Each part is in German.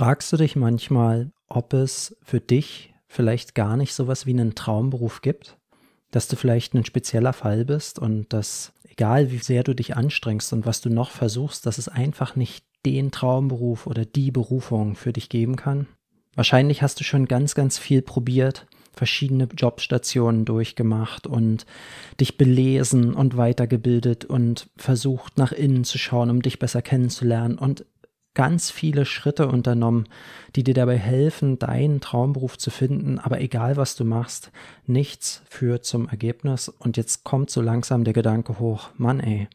Fragst du dich manchmal, ob es für dich vielleicht gar nicht sowas wie einen Traumberuf gibt? Dass du vielleicht ein spezieller Fall bist und dass, egal wie sehr du dich anstrengst und was du noch versuchst, dass es einfach nicht den Traumberuf oder die Berufung für dich geben kann? Wahrscheinlich hast du schon ganz, ganz viel probiert, verschiedene Jobstationen durchgemacht und dich belesen und weitergebildet und versucht nach innen zu schauen, um dich besser kennenzulernen und ganz viele Schritte unternommen, die dir dabei helfen, deinen Traumberuf zu finden. Aber egal, was du machst, nichts führt zum Ergebnis. Und jetzt kommt so langsam der Gedanke hoch, Mann ey,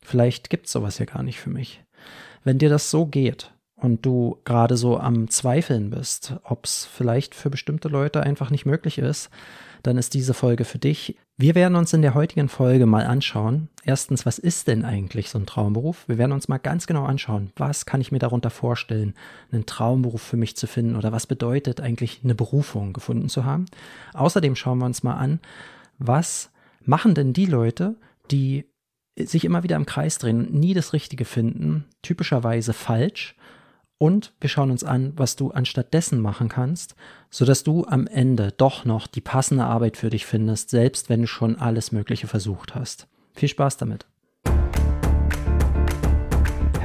vielleicht gibt's sowas ja gar nicht für mich. Wenn dir das so geht und du gerade so am Zweifeln bist, ob's vielleicht für bestimmte Leute einfach nicht möglich ist, dann ist diese Folge für dich. Wir werden uns in der heutigen Folge mal anschauen. Erstens, was ist denn eigentlich so ein Traumberuf? Wir werden uns mal ganz genau anschauen, was kann ich mir darunter vorstellen, einen Traumberuf für mich zu finden oder was bedeutet eigentlich eine Berufung gefunden zu haben. Außerdem schauen wir uns mal an, was machen denn die Leute, die sich immer wieder im Kreis drehen und nie das Richtige finden, typischerweise falsch und wir schauen uns an, was du anstattdessen machen kannst, sodass du am Ende doch noch die passende Arbeit für dich findest, selbst wenn du schon alles Mögliche versucht hast. Viel Spaß damit!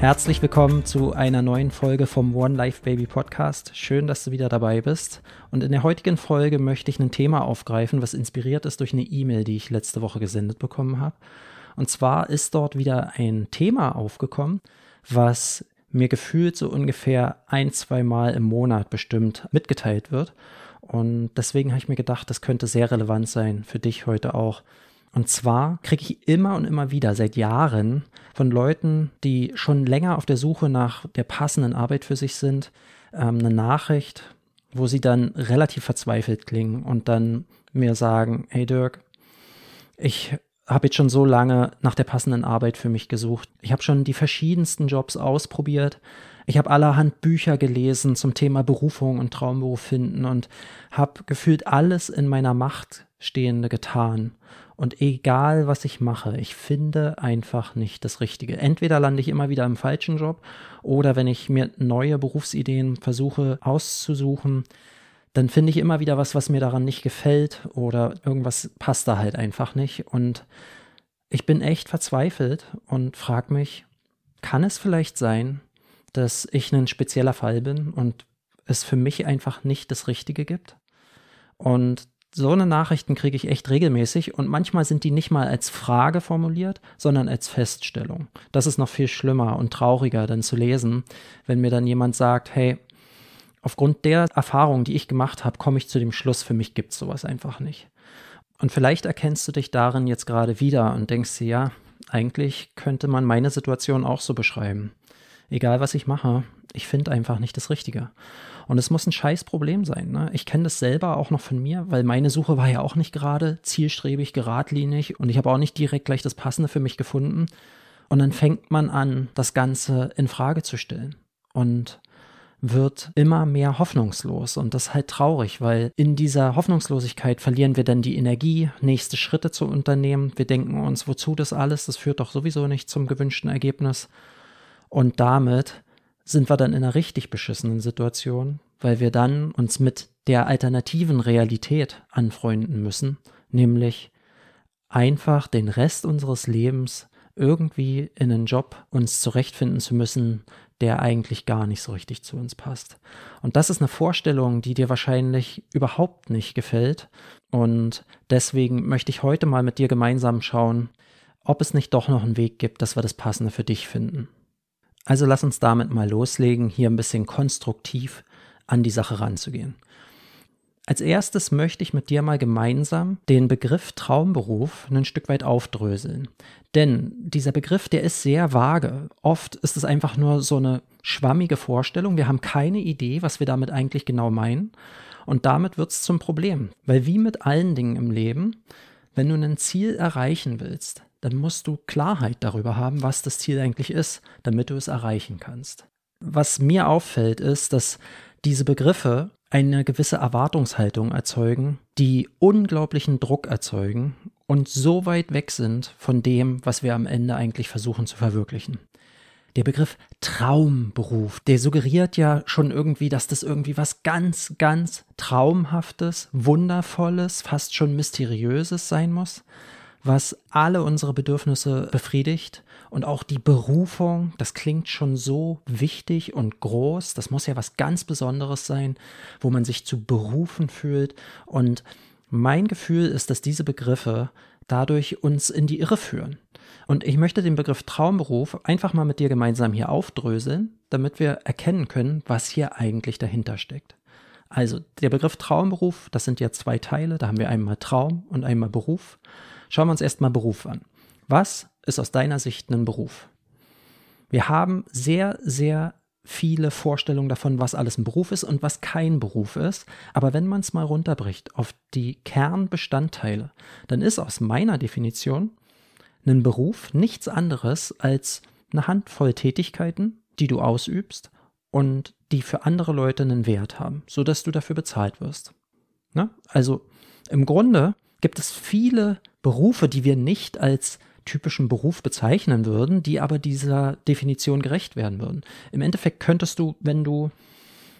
Herzlich willkommen zu einer neuen Folge vom One Life Baby Podcast. Schön, dass du wieder dabei bist. Und in der heutigen Folge möchte ich ein Thema aufgreifen, was inspiriert ist durch eine E-Mail, die ich letzte Woche gesendet bekommen habe. Und zwar ist dort wieder ein Thema aufgekommen, was mir gefühlt so ungefähr ein, zwei Mal im Monat bestimmt mitgeteilt wird. Und deswegen habe ich mir gedacht, das könnte sehr relevant sein für dich heute auch. Und zwar kriege ich immer und immer wieder seit Jahren von Leuten, die schon länger auf der Suche nach der passenden Arbeit für sich sind, ähm, eine Nachricht, wo sie dann relativ verzweifelt klingen und dann mir sagen, hey Dirk, ich habe jetzt schon so lange nach der passenden Arbeit für mich gesucht. Ich habe schon die verschiedensten Jobs ausprobiert. Ich habe allerhand Bücher gelesen zum Thema Berufung und Traumberuf finden und habe gefühlt alles in meiner Macht Stehende getan. Und egal, was ich mache, ich finde einfach nicht das Richtige. Entweder lande ich immer wieder im falschen Job oder wenn ich mir neue Berufsideen versuche auszusuchen, dann finde ich immer wieder was, was mir daran nicht gefällt oder irgendwas passt da halt einfach nicht. Und ich bin echt verzweifelt und frage mich, kann es vielleicht sein, dass ich ein spezieller Fall bin und es für mich einfach nicht das Richtige gibt? Und so eine Nachrichten kriege ich echt regelmäßig und manchmal sind die nicht mal als Frage formuliert, sondern als Feststellung. Das ist noch viel schlimmer und trauriger dann zu lesen, wenn mir dann jemand sagt, hey, aufgrund der Erfahrung, die ich gemacht habe, komme ich zu dem Schluss, für mich gibt es sowas einfach nicht. Und vielleicht erkennst du dich darin jetzt gerade wieder und denkst dir, ja, eigentlich könnte man meine Situation auch so beschreiben. Egal was ich mache, ich finde einfach nicht das Richtige. Und es muss ein scheiß Problem sein. Ne? Ich kenne das selber auch noch von mir, weil meine Suche war ja auch nicht gerade zielstrebig, geradlinig und ich habe auch nicht direkt gleich das Passende für mich gefunden. Und dann fängt man an, das Ganze in Frage zu stellen und wird immer mehr hoffnungslos. Und das ist halt traurig, weil in dieser Hoffnungslosigkeit verlieren wir dann die Energie, nächste Schritte zu unternehmen. Wir denken uns, wozu das alles? Das führt doch sowieso nicht zum gewünschten Ergebnis. Und damit sind wir dann in einer richtig beschissenen Situation, weil wir dann uns mit der alternativen Realität anfreunden müssen, nämlich einfach den Rest unseres Lebens irgendwie in einen Job uns zurechtfinden zu müssen, der eigentlich gar nicht so richtig zu uns passt. Und das ist eine Vorstellung, die dir wahrscheinlich überhaupt nicht gefällt. Und deswegen möchte ich heute mal mit dir gemeinsam schauen, ob es nicht doch noch einen Weg gibt, dass wir das Passende für dich finden. Also lass uns damit mal loslegen, hier ein bisschen konstruktiv an die Sache ranzugehen. Als erstes möchte ich mit dir mal gemeinsam den Begriff Traumberuf ein Stück weit aufdröseln. Denn dieser Begriff, der ist sehr vage. Oft ist es einfach nur so eine schwammige Vorstellung. Wir haben keine Idee, was wir damit eigentlich genau meinen. Und damit wird es zum Problem. Weil wie mit allen Dingen im Leben, wenn du ein Ziel erreichen willst, dann musst du Klarheit darüber haben, was das Ziel eigentlich ist, damit du es erreichen kannst. Was mir auffällt, ist, dass diese Begriffe eine gewisse Erwartungshaltung erzeugen, die unglaublichen Druck erzeugen und so weit weg sind von dem, was wir am Ende eigentlich versuchen zu verwirklichen. Der Begriff Traumberuf, der suggeriert ja schon irgendwie, dass das irgendwie was ganz, ganz Traumhaftes, Wundervolles, fast schon Mysteriöses sein muss, was alle unsere Bedürfnisse befriedigt und auch die Berufung, das klingt schon so wichtig und groß. Das muss ja was ganz Besonderes sein, wo man sich zu berufen fühlt. Und mein Gefühl ist, dass diese Begriffe dadurch uns in die Irre führen. Und ich möchte den Begriff Traumberuf einfach mal mit dir gemeinsam hier aufdröseln, damit wir erkennen können, was hier eigentlich dahinter steckt. Also der Begriff Traumberuf, das sind ja zwei Teile, da haben wir einmal Traum und einmal Beruf. Schauen wir uns erstmal Beruf an. Was ist aus deiner Sicht ein Beruf? Wir haben sehr, sehr viele Vorstellungen davon, was alles ein Beruf ist und was kein Beruf ist. Aber wenn man es mal runterbricht auf die Kernbestandteile, dann ist aus meiner Definition ein Beruf nichts anderes als eine Handvoll Tätigkeiten, die du ausübst und die für andere Leute einen Wert haben, sodass du dafür bezahlt wirst. Ne? Also im Grunde gibt es viele Berufe, die wir nicht als typischen Beruf bezeichnen würden, die aber dieser Definition gerecht werden würden. Im Endeffekt könntest du, wenn du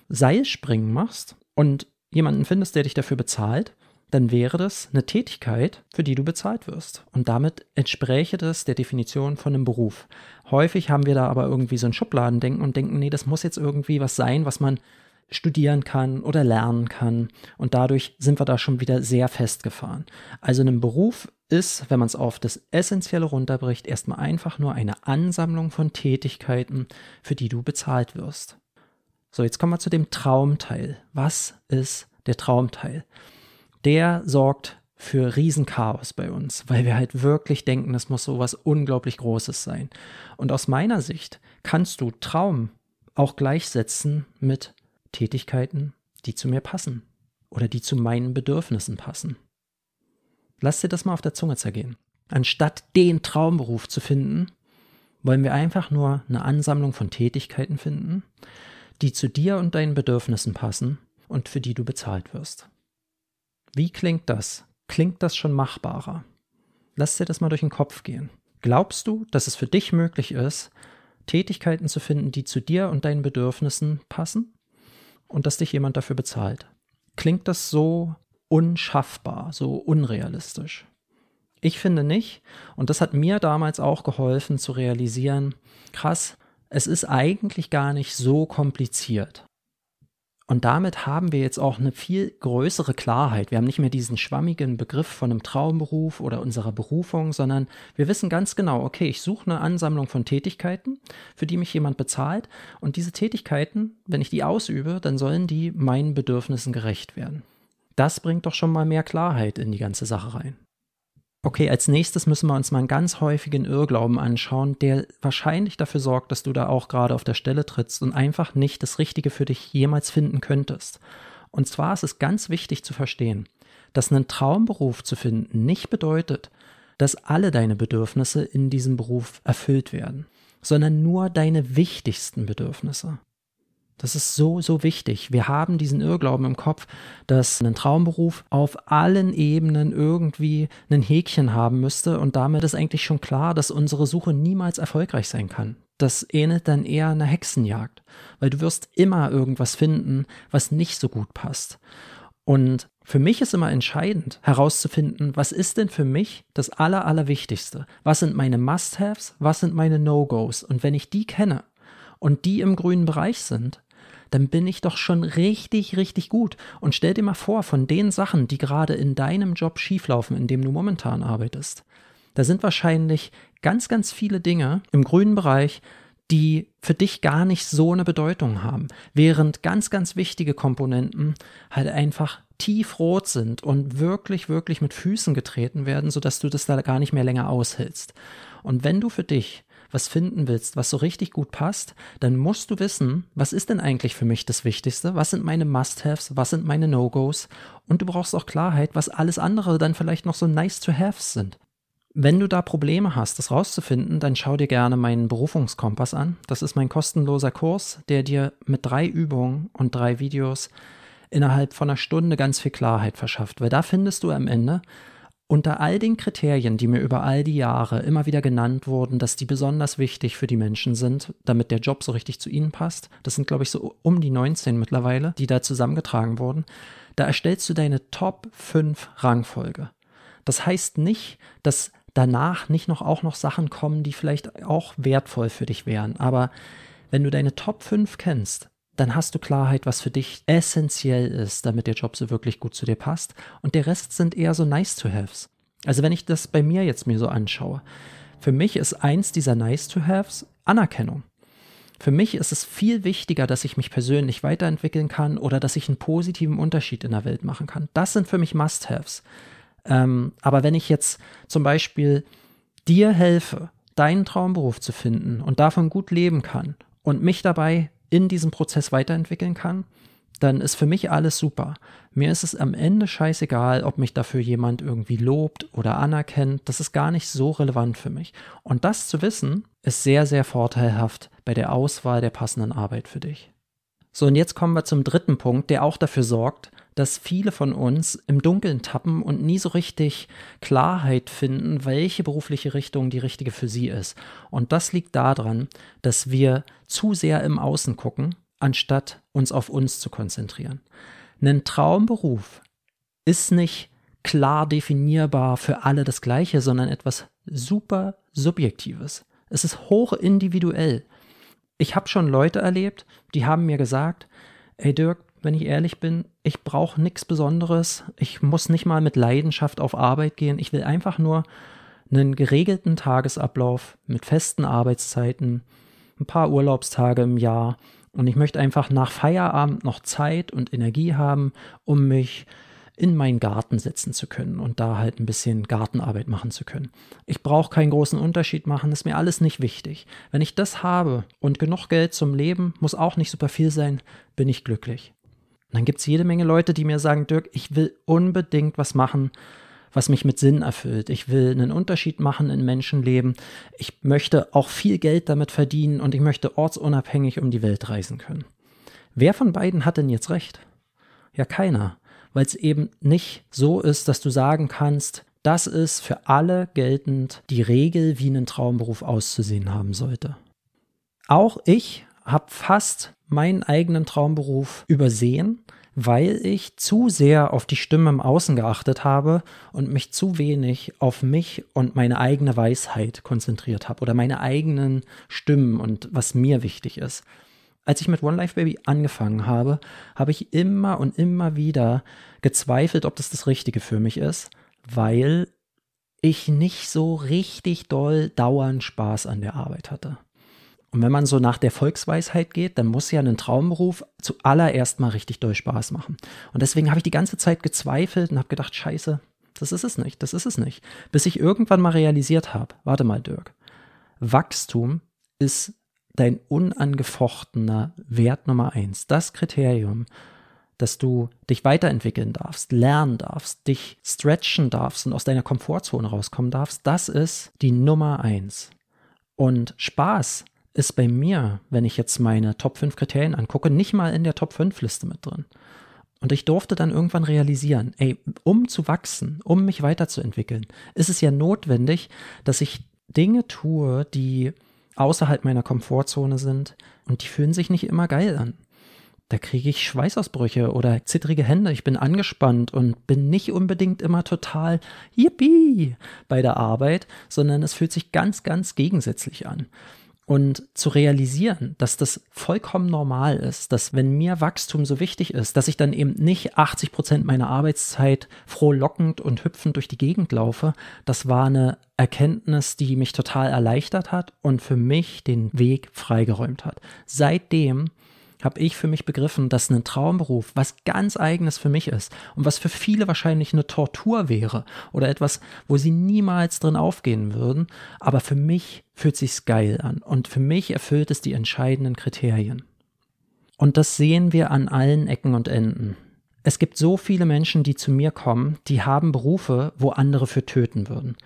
Seilspringen machst und jemanden findest, der dich dafür bezahlt, dann wäre das eine Tätigkeit, für die du bezahlt wirst. Und damit entspräche das der Definition von einem Beruf. Häufig haben wir da aber irgendwie so ein Schubladendenken und denken, nee, das muss jetzt irgendwie was sein, was man studieren kann oder lernen kann. Und dadurch sind wir da schon wieder sehr festgefahren. Also ein Beruf ist, wenn man es auf das Essentielle runterbricht, erstmal einfach nur eine Ansammlung von Tätigkeiten, für die du bezahlt wirst. So, jetzt kommen wir zu dem Traumteil. Was ist der Traumteil? Der sorgt für Riesenchaos bei uns, weil wir halt wirklich denken, es muss so was unglaublich Großes sein. Und aus meiner Sicht kannst du Traum auch gleichsetzen mit Tätigkeiten, die zu mir passen oder die zu meinen Bedürfnissen passen. Lass dir das mal auf der Zunge zergehen. Anstatt den Traumberuf zu finden, wollen wir einfach nur eine Ansammlung von Tätigkeiten finden, die zu dir und deinen Bedürfnissen passen und für die du bezahlt wirst. Wie klingt das? Klingt das schon machbarer? Lass dir das mal durch den Kopf gehen. Glaubst du, dass es für dich möglich ist, Tätigkeiten zu finden, die zu dir und deinen Bedürfnissen passen? Und dass dich jemand dafür bezahlt. Klingt das so unschaffbar, so unrealistisch? Ich finde nicht. Und das hat mir damals auch geholfen zu realisieren, krass, es ist eigentlich gar nicht so kompliziert. Und damit haben wir jetzt auch eine viel größere Klarheit. Wir haben nicht mehr diesen schwammigen Begriff von einem Traumberuf oder unserer Berufung, sondern wir wissen ganz genau, okay, ich suche eine Ansammlung von Tätigkeiten, für die mich jemand bezahlt. Und diese Tätigkeiten, wenn ich die ausübe, dann sollen die meinen Bedürfnissen gerecht werden. Das bringt doch schon mal mehr Klarheit in die ganze Sache rein. Okay, als nächstes müssen wir uns mal einen ganz häufigen Irrglauben anschauen, der wahrscheinlich dafür sorgt, dass du da auch gerade auf der Stelle trittst und einfach nicht das Richtige für dich jemals finden könntest. Und zwar ist es ganz wichtig zu verstehen, dass einen Traumberuf zu finden nicht bedeutet, dass alle deine Bedürfnisse in diesem Beruf erfüllt werden, sondern nur deine wichtigsten Bedürfnisse. Das ist so, so wichtig. Wir haben diesen Irrglauben im Kopf, dass ein Traumberuf auf allen Ebenen irgendwie ein Häkchen haben müsste und damit ist eigentlich schon klar, dass unsere Suche niemals erfolgreich sein kann. Das ähnelt dann eher einer Hexenjagd, weil du wirst immer irgendwas finden, was nicht so gut passt. Und für mich ist immer entscheidend herauszufinden, was ist denn für mich das Aller, Allerwichtigste? Was sind meine Must-Haves? Was sind meine No-Gos? Und wenn ich die kenne und die im grünen Bereich sind, dann bin ich doch schon richtig, richtig gut. Und stell dir mal vor, von den Sachen, die gerade in deinem Job schieflaufen, in dem du momentan arbeitest, da sind wahrscheinlich ganz, ganz viele Dinge im grünen Bereich, die für dich gar nicht so eine Bedeutung haben, während ganz, ganz wichtige Komponenten halt einfach tiefrot sind und wirklich, wirklich mit Füßen getreten werden, sodass du das da gar nicht mehr länger aushältst. Und wenn du für dich was finden willst, was so richtig gut passt, dann musst du wissen, was ist denn eigentlich für mich das Wichtigste? Was sind meine Must-Haves? Was sind meine No-Gos? Und du brauchst auch Klarheit, was alles andere dann vielleicht noch so nice to haves sind. Wenn du da Probleme hast, das rauszufinden, dann schau dir gerne meinen Berufungskompass an. Das ist mein kostenloser Kurs, der dir mit drei Übungen und drei Videos innerhalb von einer Stunde ganz viel Klarheit verschafft. Weil da findest du am Ende unter all den Kriterien, die mir über all die Jahre immer wieder genannt wurden, dass die besonders wichtig für die Menschen sind, damit der Job so richtig zu ihnen passt, das sind, glaube ich, so um die 19 mittlerweile, die da zusammengetragen wurden, da erstellst du deine Top 5 Rangfolge. Das heißt nicht, dass danach nicht noch auch noch Sachen kommen, die vielleicht auch wertvoll für dich wären, aber wenn du deine Top 5 kennst, dann hast du Klarheit, was für dich essentiell ist, damit der Job so wirklich gut zu dir passt. Und der Rest sind eher so nice to haves. Also wenn ich das bei mir jetzt mir so anschaue, für mich ist eins dieser nice to haves Anerkennung. Für mich ist es viel wichtiger, dass ich mich persönlich weiterentwickeln kann oder dass ich einen positiven Unterschied in der Welt machen kann. Das sind für mich Must-Haves. Ähm, aber wenn ich jetzt zum Beispiel dir helfe, deinen Traumberuf zu finden und davon gut leben kann und mich dabei in diesem Prozess weiterentwickeln kann, dann ist für mich alles super. Mir ist es am Ende scheißegal, ob mich dafür jemand irgendwie lobt oder anerkennt. Das ist gar nicht so relevant für mich. Und das zu wissen, ist sehr, sehr vorteilhaft bei der Auswahl der passenden Arbeit für dich. So, und jetzt kommen wir zum dritten Punkt, der auch dafür sorgt, dass viele von uns im Dunkeln tappen und nie so richtig Klarheit finden, welche berufliche Richtung die richtige für sie ist. Und das liegt daran, dass wir zu sehr im Außen gucken, anstatt uns auf uns zu konzentrieren. Ein Traumberuf ist nicht klar definierbar für alle das gleiche, sondern etwas super Subjektives. Es ist hoch individuell. Ich habe schon Leute erlebt, die haben mir gesagt, ey Dirk, wenn ich ehrlich bin, ich brauche nichts Besonderes. Ich muss nicht mal mit Leidenschaft auf Arbeit gehen. Ich will einfach nur einen geregelten Tagesablauf mit festen Arbeitszeiten, ein paar Urlaubstage im Jahr. Und ich möchte einfach nach Feierabend noch Zeit und Energie haben, um mich in meinen Garten setzen zu können und da halt ein bisschen Gartenarbeit machen zu können. Ich brauche keinen großen Unterschied machen, ist mir alles nicht wichtig. Wenn ich das habe und genug Geld zum Leben, muss auch nicht super viel sein, bin ich glücklich. Und dann gibt es jede Menge Leute, die mir sagen, Dirk, ich will unbedingt was machen, was mich mit Sinn erfüllt. Ich will einen Unterschied machen in Menschenleben. Ich möchte auch viel Geld damit verdienen und ich möchte ortsunabhängig um die Welt reisen können. Wer von beiden hat denn jetzt recht? Ja, keiner, weil es eben nicht so ist, dass du sagen kannst, das ist für alle geltend die Regel, wie ein Traumberuf auszusehen haben sollte. Auch ich habe fast meinen eigenen Traumberuf übersehen, weil ich zu sehr auf die Stimme im Außen geachtet habe und mich zu wenig auf mich und meine eigene Weisheit konzentriert habe oder meine eigenen Stimmen und was mir wichtig ist. Als ich mit One Life Baby angefangen habe, habe ich immer und immer wieder gezweifelt, ob das das Richtige für mich ist, weil ich nicht so richtig doll dauernd Spaß an der Arbeit hatte. Und wenn man so nach der Volksweisheit geht, dann muss ja ein Traumberuf zuallererst mal richtig doll Spaß machen. Und deswegen habe ich die ganze Zeit gezweifelt und habe gedacht, scheiße, das ist es nicht, das ist es nicht. Bis ich irgendwann mal realisiert habe, warte mal, Dirk, Wachstum ist dein unangefochtener Wert Nummer eins. Das Kriterium, dass du dich weiterentwickeln darfst, lernen darfst, dich stretchen darfst und aus deiner Komfortzone rauskommen darfst, das ist die Nummer eins. Und Spaß ist bei mir, wenn ich jetzt meine Top 5 Kriterien angucke, nicht mal in der Top 5 Liste mit drin. Und ich durfte dann irgendwann realisieren, ey, um zu wachsen, um mich weiterzuentwickeln, ist es ja notwendig, dass ich Dinge tue, die außerhalb meiner Komfortzone sind und die fühlen sich nicht immer geil an. Da kriege ich Schweißausbrüche oder zittrige Hände, ich bin angespannt und bin nicht unbedingt immer total yippie bei der Arbeit, sondern es fühlt sich ganz, ganz gegensätzlich an und zu realisieren, dass das vollkommen normal ist, dass wenn mir Wachstum so wichtig ist, dass ich dann eben nicht 80 Prozent meiner Arbeitszeit frohlockend und hüpfend durch die Gegend laufe, das war eine Erkenntnis, die mich total erleichtert hat und für mich den Weg freigeräumt hat. Seitdem habe ich für mich begriffen, dass ein Traumberuf was ganz eigenes für mich ist und was für viele wahrscheinlich eine Tortur wäre oder etwas, wo sie niemals drin aufgehen würden, aber für mich fühlt sich's geil an und für mich erfüllt es die entscheidenden Kriterien. Und das sehen wir an allen Ecken und Enden. Es gibt so viele Menschen, die zu mir kommen, die haben Berufe, wo andere für töten würden.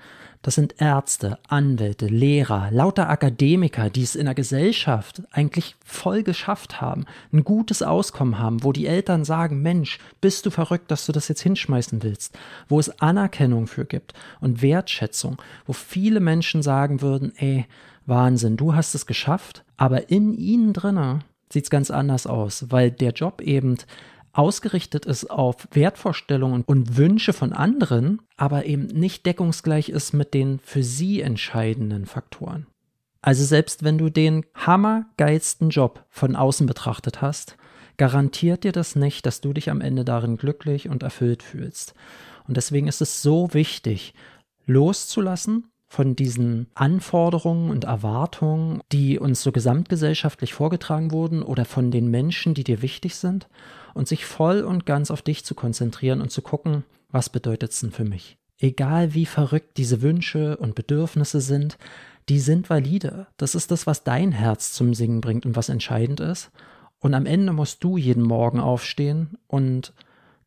Das sind Ärzte, Anwälte, Lehrer, lauter Akademiker, die es in der Gesellschaft eigentlich voll geschafft haben, ein gutes Auskommen haben, wo die Eltern sagen, Mensch, bist du verrückt, dass du das jetzt hinschmeißen willst, wo es Anerkennung für gibt und Wertschätzung, wo viele Menschen sagen würden, ey, Wahnsinn, du hast es geschafft, aber in ihnen drinnen sieht es ganz anders aus, weil der Job eben ausgerichtet ist auf Wertvorstellungen und Wünsche von anderen, aber eben nicht deckungsgleich ist mit den für sie entscheidenden Faktoren. Also selbst wenn du den hammergeilsten Job von außen betrachtet hast, garantiert dir das nicht, dass du dich am Ende darin glücklich und erfüllt fühlst. Und deswegen ist es so wichtig, loszulassen von diesen Anforderungen und Erwartungen, die uns so gesamtgesellschaftlich vorgetragen wurden oder von den Menschen, die dir wichtig sind und sich voll und ganz auf dich zu konzentrieren und zu gucken, was bedeutet es denn für mich? Egal wie verrückt diese Wünsche und Bedürfnisse sind, die sind valide. Das ist das, was dein Herz zum Singen bringt und was entscheidend ist. Und am Ende musst du jeden Morgen aufstehen und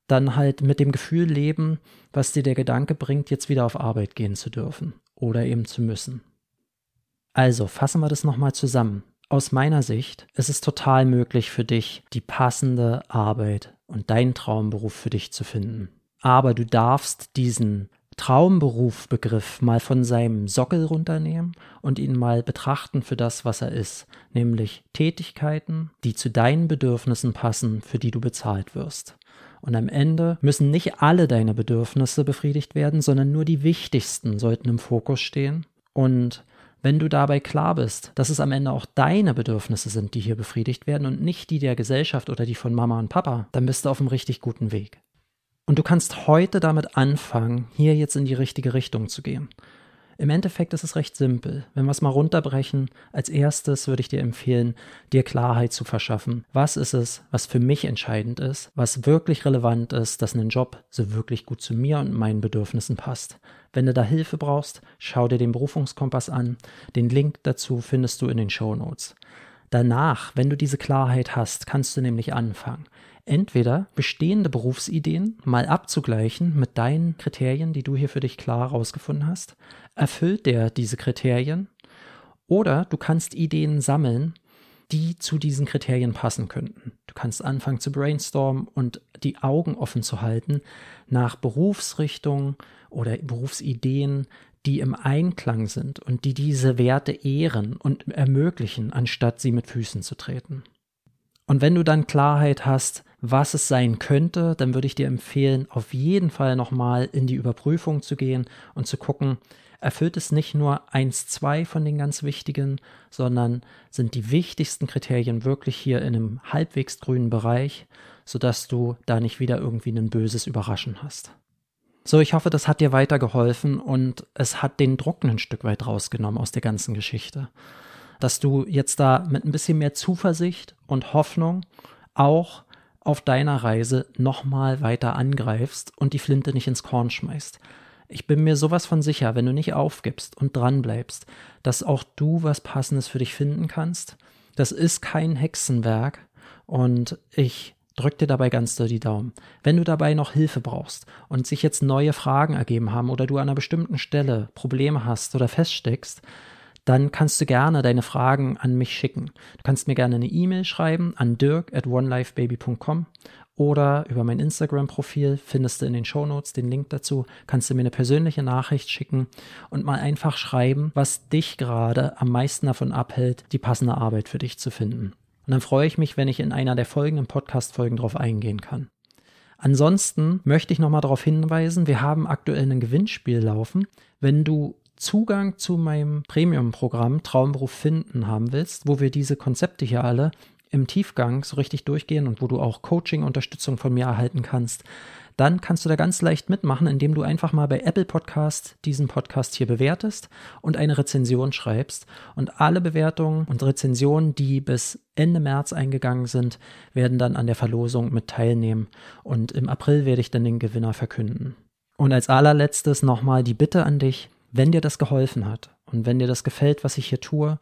dann halt mit dem Gefühl leben, was dir der Gedanke bringt, jetzt wieder auf Arbeit gehen zu dürfen oder eben zu müssen. Also fassen wir das nochmal zusammen aus meiner Sicht ist es total möglich für dich, die passende Arbeit und deinen Traumberuf für dich zu finden. Aber du darfst diesen Traumberufbegriff mal von seinem Sockel runternehmen und ihn mal betrachten für das, was er ist, nämlich Tätigkeiten, die zu deinen Bedürfnissen passen, für die du bezahlt wirst. Und am Ende müssen nicht alle deine Bedürfnisse befriedigt werden, sondern nur die wichtigsten sollten im Fokus stehen. Und wenn du dabei klar bist, dass es am Ende auch deine Bedürfnisse sind, die hier befriedigt werden und nicht die der Gesellschaft oder die von Mama und Papa, dann bist du auf einem richtig guten Weg. Und du kannst heute damit anfangen, hier jetzt in die richtige Richtung zu gehen. Im Endeffekt ist es recht simpel. Wenn wir es mal runterbrechen, als erstes würde ich dir empfehlen, dir Klarheit zu verschaffen. Was ist es, was für mich entscheidend ist, was wirklich relevant ist, dass ein Job so wirklich gut zu mir und meinen Bedürfnissen passt. Wenn du da Hilfe brauchst, schau dir den Berufungskompass an. Den Link dazu findest du in den Show Notes. Danach, wenn du diese Klarheit hast, kannst du nämlich anfangen entweder bestehende Berufsideen mal abzugleichen mit deinen Kriterien, die du hier für dich klar herausgefunden hast. Erfüllt der diese Kriterien? Oder du kannst Ideen sammeln, die zu diesen Kriterien passen könnten. Du kannst anfangen zu brainstormen und die Augen offen zu halten nach Berufsrichtungen oder Berufsideen, die im Einklang sind und die diese Werte ehren und ermöglichen, anstatt sie mit Füßen zu treten. Und wenn du dann Klarheit hast, was es sein könnte, dann würde ich dir empfehlen, auf jeden Fall nochmal in die Überprüfung zu gehen und zu gucken, erfüllt es nicht nur eins, zwei von den ganz wichtigen, sondern sind die wichtigsten Kriterien wirklich hier in einem halbwegs grünen Bereich, sodass du da nicht wieder irgendwie ein böses Überraschen hast. So, ich hoffe, das hat dir weitergeholfen und es hat den Druck ein Stück weit rausgenommen aus der ganzen Geschichte. Dass du jetzt da mit ein bisschen mehr Zuversicht und Hoffnung auch auf deiner Reise nochmal weiter angreifst und die Flinte nicht ins Korn schmeißt. Ich bin mir sowas von sicher, wenn du nicht aufgibst und dran bleibst, dass auch du was Passendes für dich finden kannst. Das ist kein Hexenwerk und ich drück dir dabei ganz doll die Daumen. Wenn du dabei noch Hilfe brauchst und sich jetzt neue Fragen ergeben haben oder du an einer bestimmten Stelle Probleme hast oder feststeckst, dann kannst du gerne deine Fragen an mich schicken. Du kannst mir gerne eine E-Mail schreiben an dirk at onelifebaby.com oder über mein Instagram-Profil findest du in den Show Notes den Link dazu, kannst du mir eine persönliche Nachricht schicken und mal einfach schreiben, was dich gerade am meisten davon abhält, die passende Arbeit für dich zu finden. Und dann freue ich mich, wenn ich in einer der folgenden Podcast-Folgen darauf eingehen kann. Ansonsten möchte ich nochmal darauf hinweisen, wir haben aktuell ein Gewinnspiel laufen. Wenn du Zugang zu meinem Premium-Programm Traumberuf finden haben willst, wo wir diese Konzepte hier alle im Tiefgang so richtig durchgehen und wo du auch Coaching-Unterstützung von mir erhalten kannst, dann kannst du da ganz leicht mitmachen, indem du einfach mal bei Apple Podcast diesen Podcast hier bewertest und eine Rezension schreibst. Und alle Bewertungen und Rezensionen, die bis Ende März eingegangen sind, werden dann an der Verlosung mit teilnehmen. Und im April werde ich dann den Gewinner verkünden. Und als allerletztes nochmal die Bitte an dich, wenn dir das geholfen hat und wenn dir das gefällt, was ich hier tue,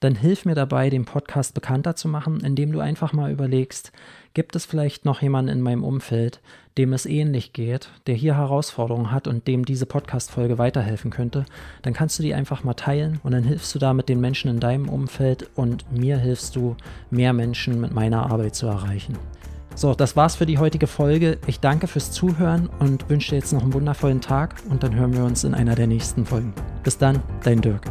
dann hilf mir dabei, den Podcast bekannter zu machen, indem du einfach mal überlegst, gibt es vielleicht noch jemanden in meinem Umfeld, dem es ähnlich geht, der hier Herausforderungen hat und dem diese Podcast-Folge weiterhelfen könnte, dann kannst du die einfach mal teilen und dann hilfst du damit den Menschen in deinem Umfeld und mir hilfst du, mehr Menschen mit meiner Arbeit zu erreichen. So, das war's für die heutige Folge. Ich danke fürs Zuhören und wünsche dir jetzt noch einen wundervollen Tag und dann hören wir uns in einer der nächsten Folgen. Bis dann, dein Dirk.